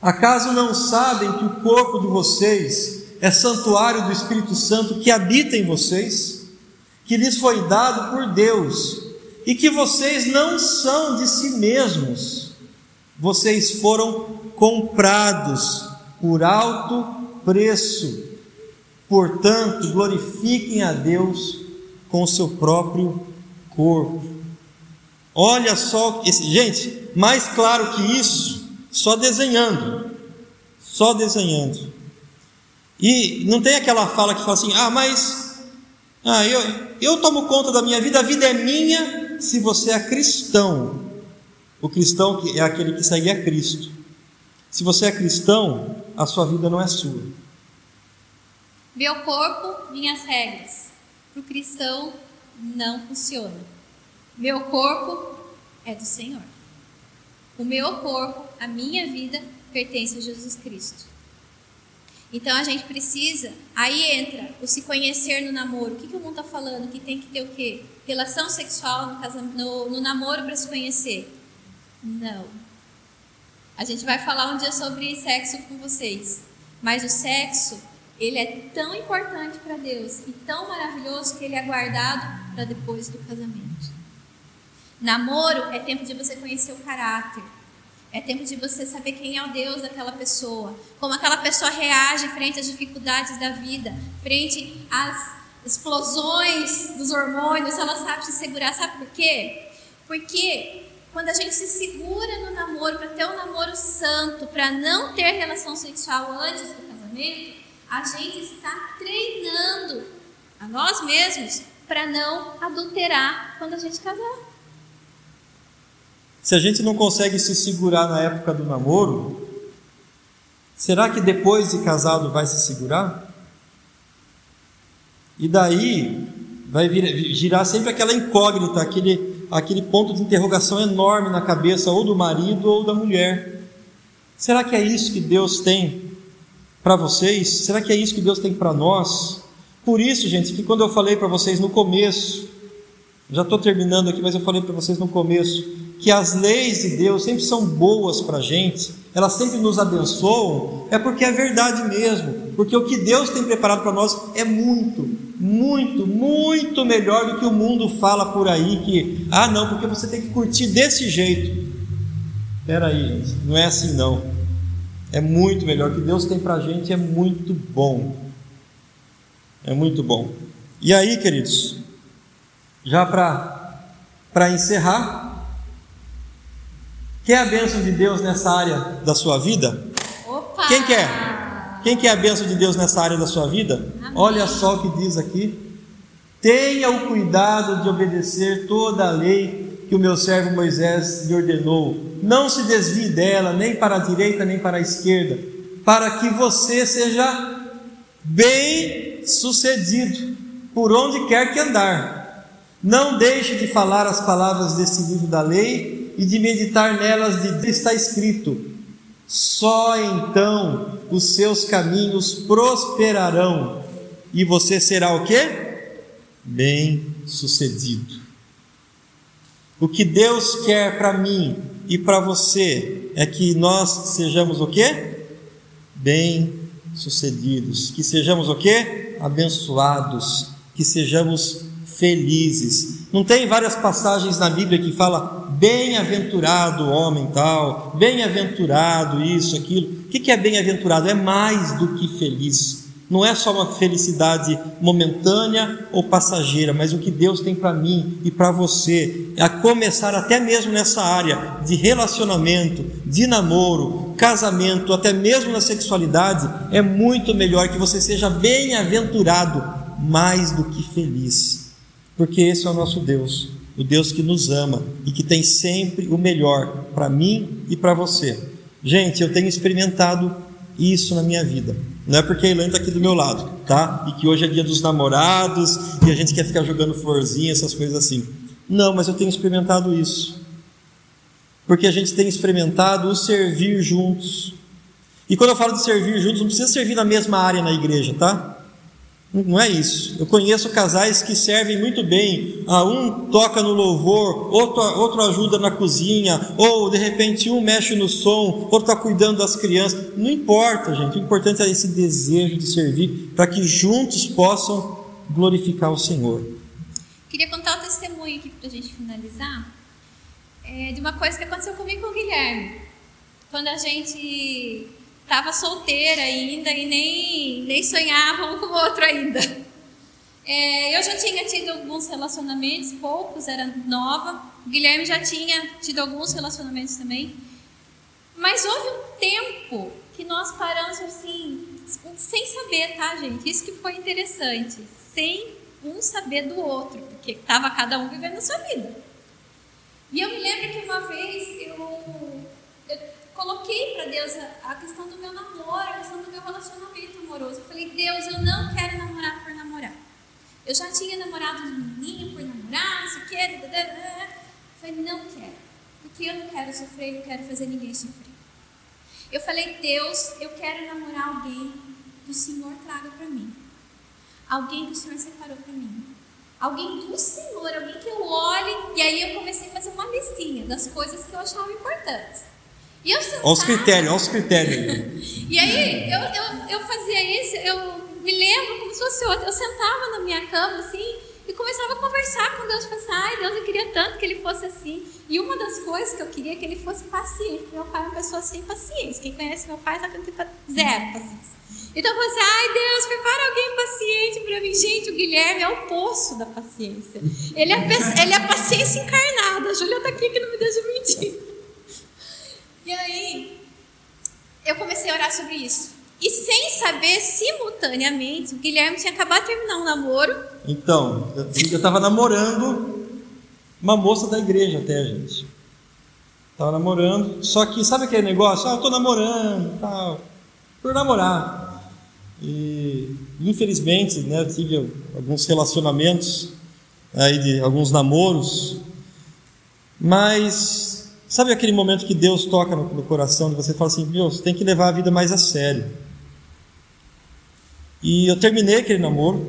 Speaker 2: Acaso não sabem que o corpo de vocês é santuário do Espírito Santo que habita em vocês, que lhes foi dado por Deus e que vocês não são de si mesmos, vocês foram comprados por alto preço. Portanto, glorifiquem a Deus com o seu próprio corpo. Olha só, esse, gente, mais claro que isso, só desenhando. Só desenhando. E não tem aquela fala que fala assim: ah, mas ah, eu, eu tomo conta da minha vida, a vida é minha, se você é cristão. O cristão é aquele que segue a Cristo. Se você é cristão, a sua vida não é sua.
Speaker 1: Meu corpo, minhas regras. Para o cristão, não funciona. Meu corpo é do Senhor. O meu corpo, a minha vida, pertence a Jesus Cristo. Então a gente precisa, aí entra o se conhecer no namoro. O que, que o mundo está falando? Que tem que ter o quê? Relação sexual no, no, no namoro para se conhecer? Não. A gente vai falar um dia sobre sexo com vocês. Mas o sexo, ele é tão importante para Deus e tão maravilhoso que ele é guardado para depois do casamento. Namoro é tempo de você conhecer o caráter, é tempo de você saber quem é o Deus daquela pessoa, como aquela pessoa reage frente às dificuldades da vida, frente às explosões dos hormônios, ela sabe se segurar. Sabe por quê? Porque quando a gente se segura no namoro, para ter um namoro santo, para não ter relação sexual antes do casamento, a gente está treinando a nós mesmos para não adulterar quando a gente casar.
Speaker 2: Se a gente não consegue se segurar na época do namoro, será que depois de casado vai se segurar? E daí vai vir, girar sempre aquela incógnita, aquele, aquele ponto de interrogação enorme na cabeça ou do marido ou da mulher. Será que é isso que Deus tem para vocês? Será que é isso que Deus tem para nós? Por isso, gente, que quando eu falei para vocês no começo, já estou terminando aqui, mas eu falei para vocês no começo, que as leis de Deus sempre são boas para a gente, elas sempre nos abençoam, é porque é verdade mesmo, porque o que Deus tem preparado para nós é muito, muito, muito melhor do que o mundo fala por aí, que, ah não, porque você tem que curtir desse jeito. Espera aí, gente, não é assim não. É muito melhor, o que Deus tem para a gente é muito bom. É muito bom. E aí, queridos, já para encerrar, Quer a bênção de Deus nessa área da sua vida?
Speaker 1: Opa!
Speaker 2: Quem quer? Quem quer a bênção de Deus nessa área da sua vida? Amém. Olha só o que diz aqui. Tenha o cuidado de obedecer toda a lei que o meu servo Moisés lhe ordenou. Não se desvie dela, nem para a direita, nem para a esquerda, para que você seja bem sucedido por onde quer que andar. Não deixe de falar as palavras desse livro da lei e de meditar nelas de está escrito: só então os seus caminhos prosperarão e você será o quê? Bem sucedido. O que Deus quer para mim e para você é que nós sejamos o quê? Bem sucedidos, que sejamos o quê? Abençoados, que sejamos felizes. Não tem várias passagens na Bíblia que fala bem-aventurado o homem tal, bem-aventurado isso, aquilo. O que é bem-aventurado? É mais do que feliz. Não é só uma felicidade momentânea ou passageira, mas o que Deus tem para mim e para você, a começar até mesmo nessa área de relacionamento, de namoro, casamento, até mesmo na sexualidade, é muito melhor que você seja bem-aventurado mais do que feliz porque esse é o nosso Deus, o Deus que nos ama e que tem sempre o melhor para mim e para você. Gente, eu tenho experimentado isso na minha vida. Não é porque a Elaine está aqui do meu lado, tá? E que hoje é dia dos namorados e a gente quer ficar jogando florzinha, essas coisas assim. Não, mas eu tenho experimentado isso. Porque a gente tem experimentado o servir juntos. E quando eu falo de servir juntos, não precisa servir na mesma área na igreja, tá? Não é isso. Eu conheço casais que servem muito bem. Ah, um toca no louvor, outro, outro ajuda na cozinha, ou de repente um mexe no som, outro está cuidando das crianças. Não importa, gente. O importante é esse desejo de servir para que juntos possam glorificar o Senhor.
Speaker 1: Queria contar um testemunho aqui para a gente finalizar é, de uma coisa que aconteceu comigo com o Guilherme. Quando a gente estava solteira ainda e nem, nem sonhava um com o outro ainda. É, eu já tinha tido alguns relacionamentos, poucos, era nova. O Guilherme já tinha tido alguns relacionamentos também. Mas houve um tempo que nós paramos assim, sem saber, tá, gente? Isso que foi interessante. Sem um saber do outro, porque estava cada um vivendo a sua vida. E eu me lembro que uma vez eu, coloquei para Deus a, a, questão do meu namoro, a questão do meu relacionamento amoroso. Eu falei, Deus, eu não quero namorar por namorar. Eu já tinha namorado um menininho por namorar, não sei o quê. Eu falei, não quero. Porque eu não quero sofrer, não quero fazer ninguém sofrer. Eu falei, Deus, eu quero namorar alguém que o Senhor traga para mim. Alguém que o Senhor separou para mim. Alguém do Senhor, alguém que eu olhe. E aí eu comecei a fazer uma listinha das coisas que eu achava importantes.
Speaker 2: E eu sentava, olha os critérios, olha os critérios. <laughs>
Speaker 1: e aí eu, eu, eu fazia isso, eu me lembro como se fosse outra. Eu sentava na minha cama assim e começava a conversar com Deus, pensar, ai Deus, eu queria tanto que ele fosse assim. E uma das coisas que eu queria é que ele fosse paciente. Meu pai é uma pessoa sem paciência. Quem conhece meu pai sabe que eu tenho zero paciência. Então eu falei assim, ai Deus, prepara alguém paciente para mim. Gente, o Guilherme é o poço da paciência. Ele é, ele é a paciência encarnada. A Júlia está aqui que não me deixa mentir. E aí, eu comecei a orar sobre isso. E sem saber, simultaneamente, o Guilherme tinha acabado de terminar um namoro.
Speaker 2: Então, eu estava namorando uma moça da igreja até, gente. Estava namorando, só que sabe aquele negócio? Ah, eu estou namorando, tal, por namorar. E infelizmente, né, eu tive alguns relacionamentos aí de alguns namoros, mas sabe aquele momento que Deus toca no, no coração de você fala assim, meu, você tem que levar a vida mais a sério. E eu terminei aquele namoro,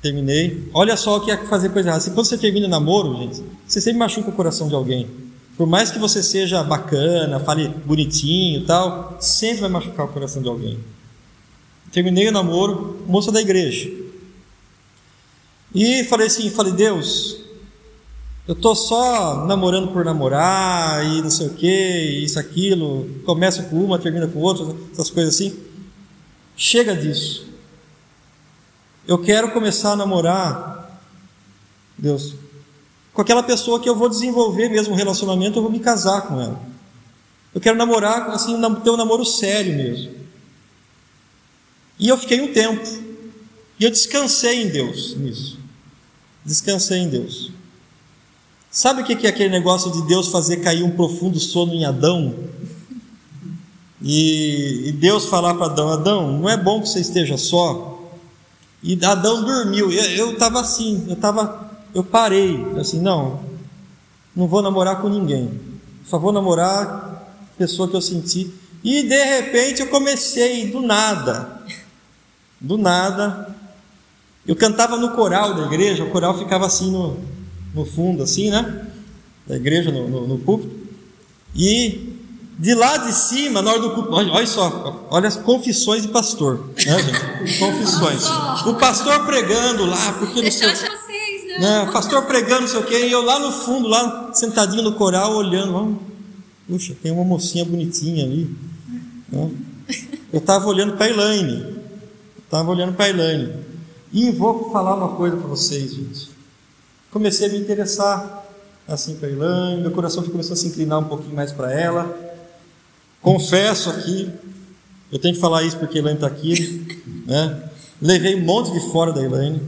Speaker 2: terminei. Olha só o que é fazer coisa errada. quando você termina namoro, gente, você sempre machuca o coração de alguém. Por mais que você seja bacana, fale bonitinho e tal, sempre vai machucar o coração de alguém. Terminei o namoro, moça da igreja. E falei assim, falei, Deus, eu tô só namorando por namorar e não sei o que, isso, aquilo, começo com uma, termina com outra, essas coisas assim. Chega disso. Eu quero começar a namorar, Deus, com aquela pessoa que eu vou desenvolver mesmo um relacionamento, eu vou me casar com ela. Eu quero namorar, assim, ter um namoro sério mesmo. E eu fiquei um tempo. E eu descansei em Deus nisso. Descansei em Deus. Sabe o que é aquele negócio de Deus fazer cair um profundo sono em Adão? E, Deus falar para Adão: Adão, não é bom que você esteja só. E Adão dormiu. Eu estava assim, eu estava eu parei, assim, não, não vou namorar com ninguém, só vou namorar pessoa que eu senti. E de repente eu comecei do nada, do nada. Eu cantava no coral da igreja, o coral ficava assim no, no fundo, assim, né? Da igreja, no, no, no púlpito. E de lá de cima, na hora do culto, olha só, olha as confissões de pastor, né, gente? <laughs> Confissões. O pastor pregando lá, porque não sei né? Pastor pregando, não sei o quê, e eu lá no fundo, lá sentadinho no coral, olhando, vamos, puxa, tem uma mocinha bonitinha ali. Né? Eu estava olhando para a Elaine, estava olhando para a Elaine, e vou falar uma coisa para vocês, gente. Comecei a me interessar assim para a Elaine, meu coração começou a se inclinar um pouquinho mais para ela. Confesso aqui, eu tenho que falar isso porque a Elaine está aqui, <laughs> né? Levei um monte de fora da Elaine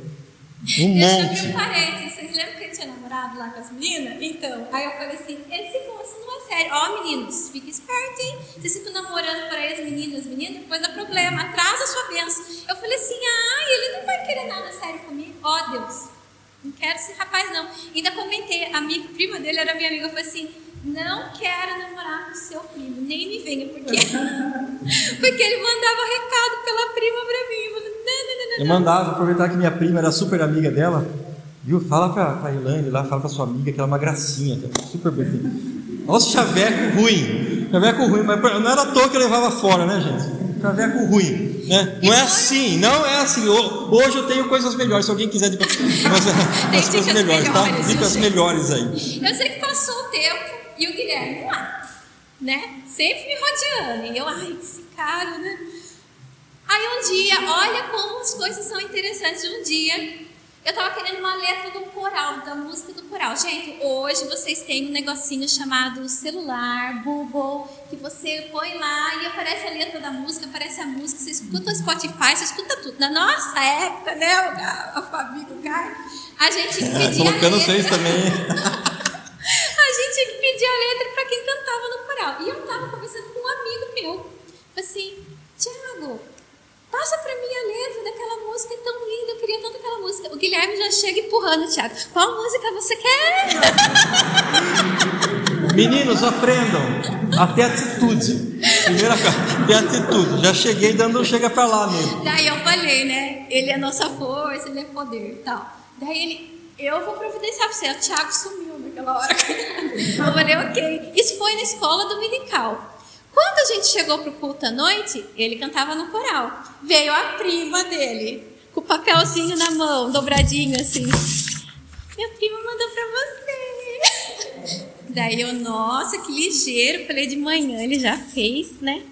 Speaker 2: um monte.
Speaker 1: Eu parênteses, vocês lembram que ele tinha namorado lá com as meninas? Então, aí eu falei assim, esse moço não é sério. Ó, oh, meninos, fique esperto, hein? Vocês ficam namorando para as meninas, meninas, depois dá problema, atrasa a sua bênção. Eu falei assim, ah, ele não vai querer nada sério comigo. Ó, oh, Deus, não quero esse rapaz não. Ainda comentei, a amiga, prima dele era minha amiga, eu falei assim, não quero namorar com seu primo, nem me venha, porque, <laughs> porque ele mandava recado pela prima para mim. Eu falei,
Speaker 2: eu mandava, aproveitar que minha prima era super amiga dela, viu? Fala pra, pra Ilane lá, fala pra sua amiga que ela é uma gracinha, é super bonita. Nossa, chaveco ruim, chaveco ruim, mas não era à toa que eu levava fora, né, gente? Chaveco ruim, né? Não é assim, não é assim. Hoje eu tenho coisas melhores, se alguém quiser depois, <laughs>
Speaker 1: as coisas melhores, tá?
Speaker 2: Dicas melhores aí.
Speaker 1: Eu sei que passou o tempo e o Guilherme lá, né? Sempre me rodeando, e eu, ai, esse cara, né? Aí um dia, olha como as coisas são interessantes. Um dia, eu estava querendo uma letra do coral, da música do coral. Gente, hoje vocês têm um negocinho chamado celular, Google, que você põe lá e aparece a letra da música, aparece a música, você escuta o Spotify, você escuta tudo. Na nossa época, né, a Fabi, o Caio, a gente pedia
Speaker 2: Colocando a letra. vocês também.
Speaker 1: a gente tinha que pedir a letra para quem cantava no coral. E eu estava conversando com um amigo meu. Assim, Tiago, Passa para mim a letra daquela música tão linda, eu queria tanto aquela música. O Guilherme já chega empurrando, Tiago. Qual música você quer?
Speaker 2: Meninos, aprendam. Até atitude. Primeira coisa, até atitude. Já cheguei dando chega para lá mesmo.
Speaker 1: Daí eu falei, né? Ele é nossa força, ele é poder tal. Daí ele, eu vou providenciar para você. O Tiago sumiu naquela hora. <laughs> Eu falei, ok. Isso foi na escola dominical. Quando a gente chegou para o culto à noite, ele cantava no coral. Veio a prima dele, com o papelzinho na mão, dobradinho assim. Minha prima mandou para você. <laughs> Daí eu, nossa, que ligeiro. Falei de manhã, ele já fez, né?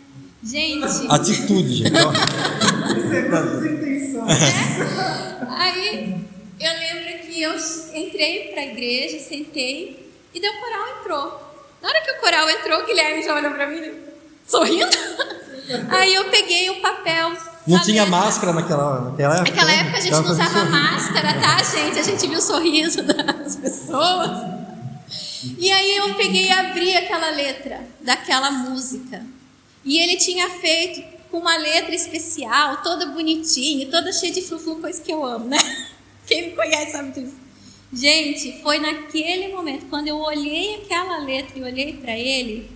Speaker 1: Gente.
Speaker 2: Atitude, gente. <laughs>
Speaker 1: é? Aí eu lembro que eu entrei para a igreja, sentei e o coral entrou. Na hora que o coral entrou, o Guilherme já olhou para mim sorrindo. Aí eu peguei o papel.
Speaker 2: Não tinha letra. máscara naquela, naquela época?
Speaker 1: Naquela né? época a gente não usava máscara, tá, gente? A gente viu o sorriso <laughs> das pessoas. E aí eu peguei e abri aquela letra daquela música. E ele tinha feito com uma letra especial, toda bonitinha, toda cheia de frufru, coisa que eu amo, né? <laughs> Quem me conhece sabe disso. Gente, foi naquele momento, quando eu olhei aquela letra e olhei para ele,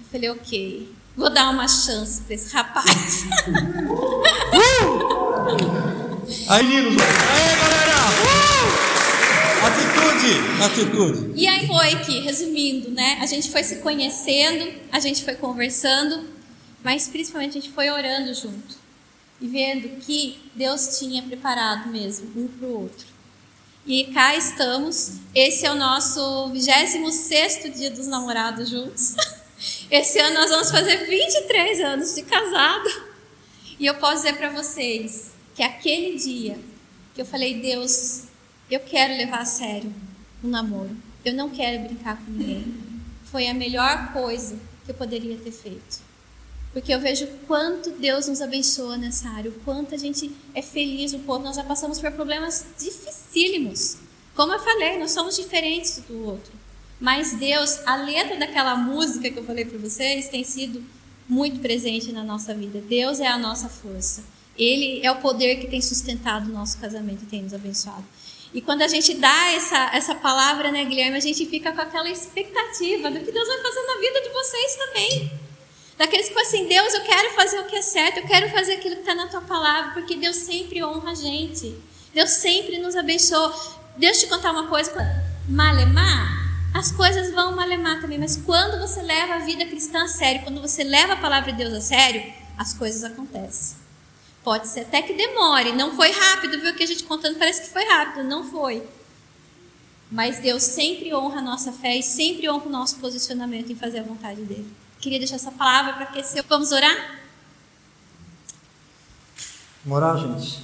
Speaker 1: eu falei, ok, vou dar uma chance para esse rapaz. <laughs>
Speaker 2: Aí, meninos, aí, galera! Uh! Atitude, atitude.
Speaker 1: E aí foi que, resumindo, né? A gente foi se conhecendo, a gente foi conversando, mas principalmente a gente foi orando junto e vendo que Deus tinha preparado mesmo um para o outro. E cá estamos. Esse é o nosso 26 dia dos namorados juntos. <laughs> Esse ano nós vamos fazer 23 anos de casado. E eu posso dizer para vocês que aquele dia que eu falei, Deus, eu quero levar a sério o namoro. Eu não quero brincar com ninguém. Foi a melhor coisa que eu poderia ter feito. Porque eu vejo quanto Deus nos abençoa nessa área, o quanto a gente é feliz, o quanto nós já passamos por problemas dificílimos. Como eu falei, nós somos diferentes do outro. Mas Deus, a letra daquela música que eu falei para vocês, tem sido muito presente na nossa vida. Deus é a nossa força. Ele é o poder que tem sustentado o nosso casamento e tem nos abençoado. E quando a gente dá essa, essa palavra, né, Guilherme, a gente fica com aquela expectativa do que Deus vai fazer na vida de vocês também. Daqueles que falam assim, Deus, eu quero fazer o que é certo, eu quero fazer aquilo que está na tua palavra, porque Deus sempre honra a gente. Deus sempre nos abençoa. Deus te contar uma coisa, malemar, as coisas vão malemar também, mas quando você leva a vida cristã a sério, quando você leva a palavra de Deus a sério, as coisas acontecem. Pode ser até que demore, não foi rápido, viu? Que a gente contando parece que foi rápido, não foi. Mas Deus sempre honra a nossa fé e sempre honra o nosso posicionamento em fazer a vontade dele. Queria deixar essa palavra para aquecer. Vamos orar?
Speaker 2: Vamos orar, gente.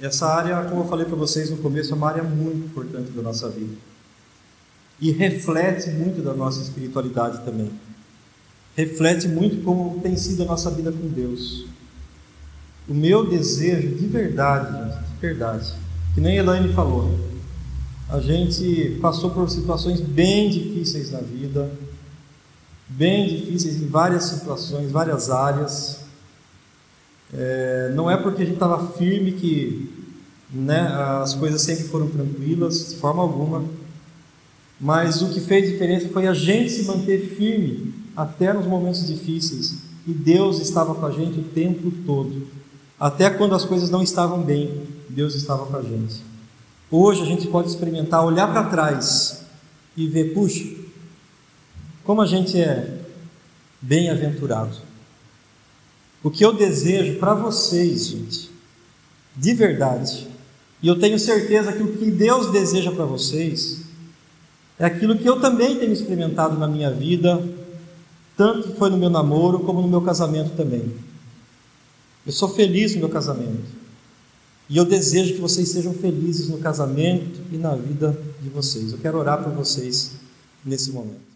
Speaker 2: Essa área, como eu falei para vocês no começo, é uma área muito importante da nossa vida. E reflete muito da nossa espiritualidade também. Reflete muito como tem sido a nossa vida com Deus. O meu desejo, de verdade, gente, de verdade, que nem Elaine falou, a gente passou por situações bem difíceis na vida, bem difíceis em várias situações, várias áreas. É, não é porque a gente estava firme que né, as coisas sempre foram tranquilas, de forma alguma. Mas o que fez diferença foi a gente se manter firme até nos momentos difíceis. E Deus estava com a gente o tempo todo. Até quando as coisas não estavam bem, Deus estava com a gente. Hoje a gente pode experimentar, olhar para trás e ver, puxa, como a gente é bem-aventurado. O que eu desejo para vocês, gente, de verdade, e eu tenho certeza que o que Deus deseja para vocês é aquilo que eu também tenho experimentado na minha vida, tanto foi no meu namoro como no meu casamento também. Eu sou feliz no meu casamento. E eu desejo que vocês sejam felizes no casamento e na vida de vocês. Eu quero orar por vocês nesse momento.